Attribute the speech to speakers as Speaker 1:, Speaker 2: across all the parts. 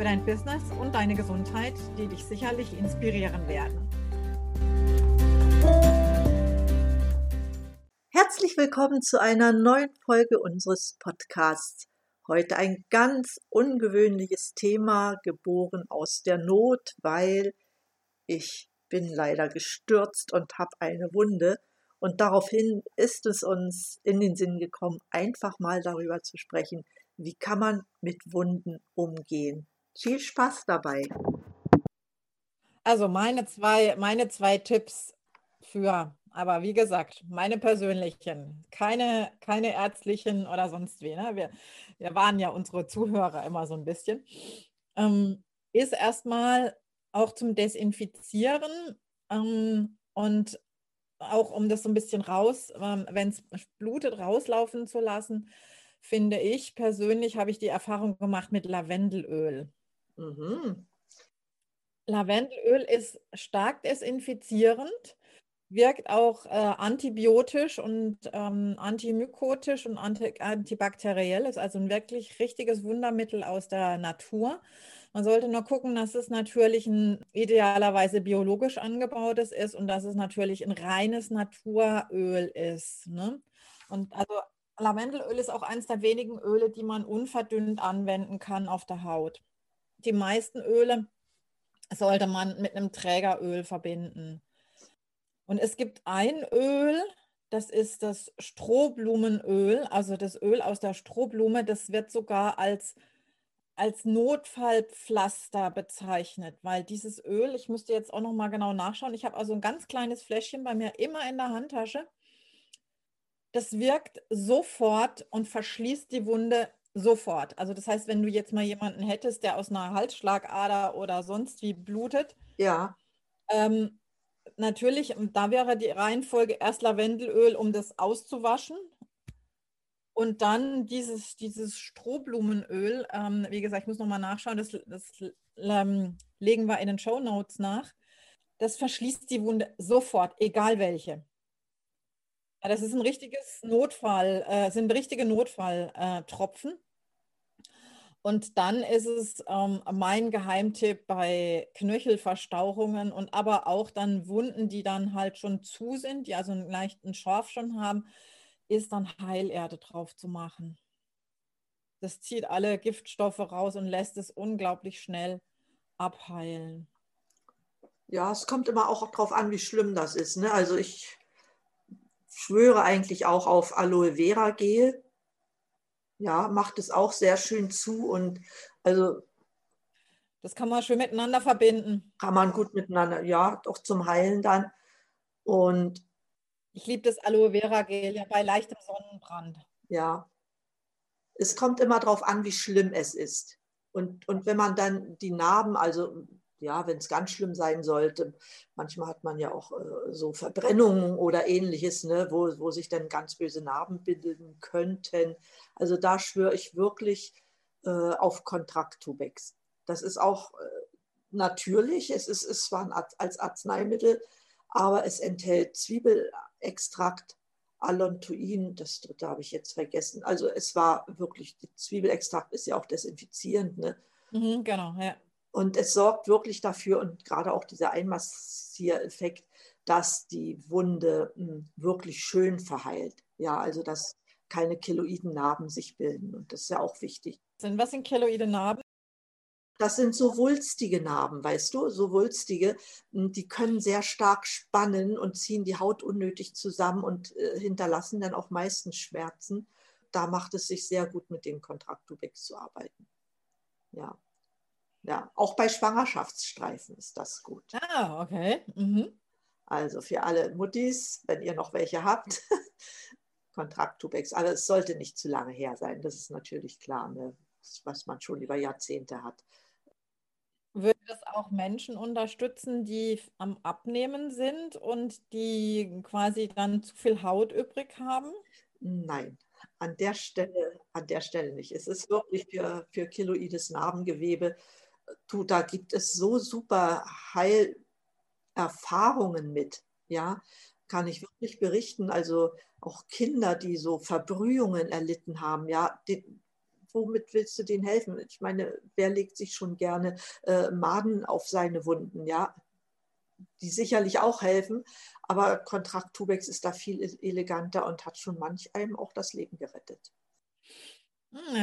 Speaker 1: für dein Business und deine Gesundheit, die dich sicherlich inspirieren werden.
Speaker 2: Herzlich willkommen zu einer neuen Folge unseres Podcasts. Heute ein ganz ungewöhnliches Thema, geboren aus der Not, weil ich bin leider gestürzt und habe eine Wunde. Und daraufhin ist es uns in den Sinn gekommen, einfach mal darüber zu sprechen, wie kann man mit Wunden umgehen. Viel Spaß dabei.
Speaker 1: Also meine zwei, meine zwei Tipps für, aber wie gesagt, meine persönlichen, keine, keine ärztlichen oder sonst wie. Ne? Wir, wir waren ja unsere Zuhörer immer so ein bisschen. Ähm, ist erstmal auch zum Desinfizieren ähm, und auch um das so ein bisschen raus, ähm, wenn es blutet, rauslaufen zu lassen, finde ich persönlich, habe ich die Erfahrung gemacht mit Lavendelöl. Mhm. Lavendelöl ist stark desinfizierend, wirkt auch äh, antibiotisch und ähm, antimykotisch und anti antibakteriell, ist also ein wirklich richtiges Wundermittel aus der Natur. Man sollte nur gucken, dass es natürlich ein idealerweise biologisch angebautes ist und dass es natürlich ein reines Naturöl ist. Ne? Und also Lavendelöl ist auch eines der wenigen Öle, die man unverdünnt anwenden kann auf der Haut die meisten Öle sollte man mit einem Trägeröl verbinden. Und es gibt ein Öl, das ist das Strohblumenöl, also das Öl aus der Strohblume, das wird sogar als, als Notfallpflaster bezeichnet, weil dieses Öl, ich müsste jetzt auch noch mal genau nachschauen, ich habe also ein ganz kleines Fläschchen bei mir immer in der Handtasche. Das wirkt sofort und verschließt die Wunde Sofort. Also das heißt, wenn du jetzt mal jemanden hättest, der aus einer Halsschlagader oder sonst wie blutet,
Speaker 2: ja.
Speaker 1: Ähm, natürlich, da wäre die Reihenfolge erst Lavendelöl, um das auszuwaschen. Und dann dieses, dieses Strohblumenöl, ähm, wie gesagt, ich muss nochmal nachschauen, das, das ähm, legen wir in den Show Notes nach. Das verschließt die Wunde sofort, egal welche. Ja, das ist ein richtiges Notfall, äh, sind richtige Notfalltropfen. Und dann ist es ähm, mein Geheimtipp bei Knöchelverstauchungen und aber auch dann Wunden, die dann halt schon zu sind, die also einen leichten Schorf schon haben, ist dann Heilerde drauf zu machen. Das zieht alle Giftstoffe raus und lässt es unglaublich schnell abheilen.
Speaker 2: Ja, es kommt immer auch darauf an, wie schlimm das ist. Ne? Also ich schwöre eigentlich auch auf Aloe Vera Gel. Ja, macht es auch sehr schön zu und also.
Speaker 1: Das kann man schön miteinander verbinden.
Speaker 2: Kann man gut miteinander, ja, doch zum Heilen dann. Und
Speaker 1: ich liebe das Aloe Vera Gel ja bei leichtem Sonnenbrand.
Speaker 2: Ja. Es kommt immer darauf an, wie schlimm es ist. Und, und wenn man dann die Narben, also ja, wenn es ganz schlimm sein sollte. Manchmal hat man ja auch äh, so Verbrennungen oder ähnliches, ne, wo, wo sich dann ganz böse Narben bilden könnten. Also da schwöre ich wirklich äh, auf Kontraktubex. Das ist auch äh, natürlich, es ist, ist zwar ein, als Arzneimittel, aber es enthält Zwiebelextrakt, Alontoin, das dritte habe ich jetzt vergessen. Also es war wirklich, Zwiebelextrakt ist ja auch desinfizierend. Ne?
Speaker 1: Mhm, genau, ja.
Speaker 2: Und es sorgt wirklich dafür, und gerade auch dieser Einmassiereffekt, dass die Wunde hm, wirklich schön verheilt. Ja, also dass keine keloiden Narben sich bilden. Und das ist ja auch wichtig.
Speaker 1: Was sind keloide Narben?
Speaker 2: Das sind so wulstige Narben, weißt du, so wulstige, hm, die können sehr stark spannen und ziehen die Haut unnötig zusammen und äh, hinterlassen dann auch meistens Schmerzen. Da macht es sich sehr gut, mit dem Kontraktubex zu arbeiten. Ja. Ja, auch bei Schwangerschaftsstreifen ist das gut.
Speaker 1: Ah, okay. Mhm.
Speaker 2: Also für alle Muttis, wenn ihr noch welche habt, Kontrakttubex. Aber es sollte nicht zu lange her sein, das ist natürlich klar, ne? was man schon über Jahrzehnte hat.
Speaker 1: Würde das auch Menschen unterstützen, die am Abnehmen sind und die quasi dann zu viel Haut übrig haben?
Speaker 2: Nein, an der Stelle, an der Stelle nicht. Es ist wirklich für, für kiloides Narbengewebe, du, da gibt es so super Heilerfahrungen mit, ja, kann ich wirklich berichten. Also auch Kinder, die so Verbrühungen erlitten haben, ja, die, womit willst du denen helfen? Ich meine, wer legt sich schon gerne äh, Maden auf seine Wunden, ja? Die sicherlich auch helfen, aber Kontraktubex ist da viel eleganter und hat schon manch einem auch das Leben gerettet.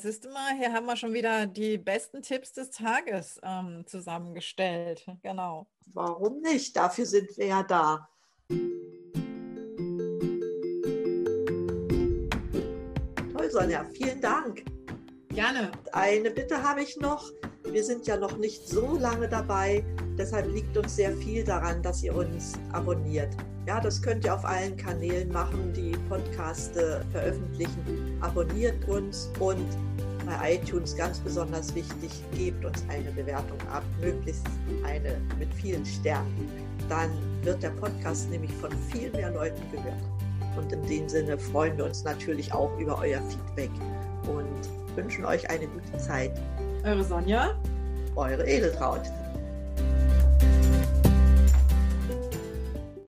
Speaker 1: Siehst du mal, hier haben wir schon wieder die besten Tipps des Tages ähm, zusammengestellt. Genau.
Speaker 2: Warum nicht? Dafür sind wir ja da. Toll, Sonja, vielen Dank.
Speaker 1: Gerne.
Speaker 2: Eine Bitte habe ich noch. Wir sind ja noch nicht so lange dabei, deshalb liegt uns sehr viel daran, dass ihr uns abonniert. Ja, das könnt ihr auf allen Kanälen machen, die Podcaste veröffentlichen. Abonniert uns und bei iTunes ganz besonders wichtig, gebt uns eine Bewertung ab, möglichst eine mit vielen Sternen. Dann wird der Podcast nämlich von viel mehr Leuten gehört. Und in dem Sinne freuen wir uns natürlich auch über euer Feedback und wünschen euch eine gute Zeit.
Speaker 1: Eure Sonja.
Speaker 2: Eure Edeltraut.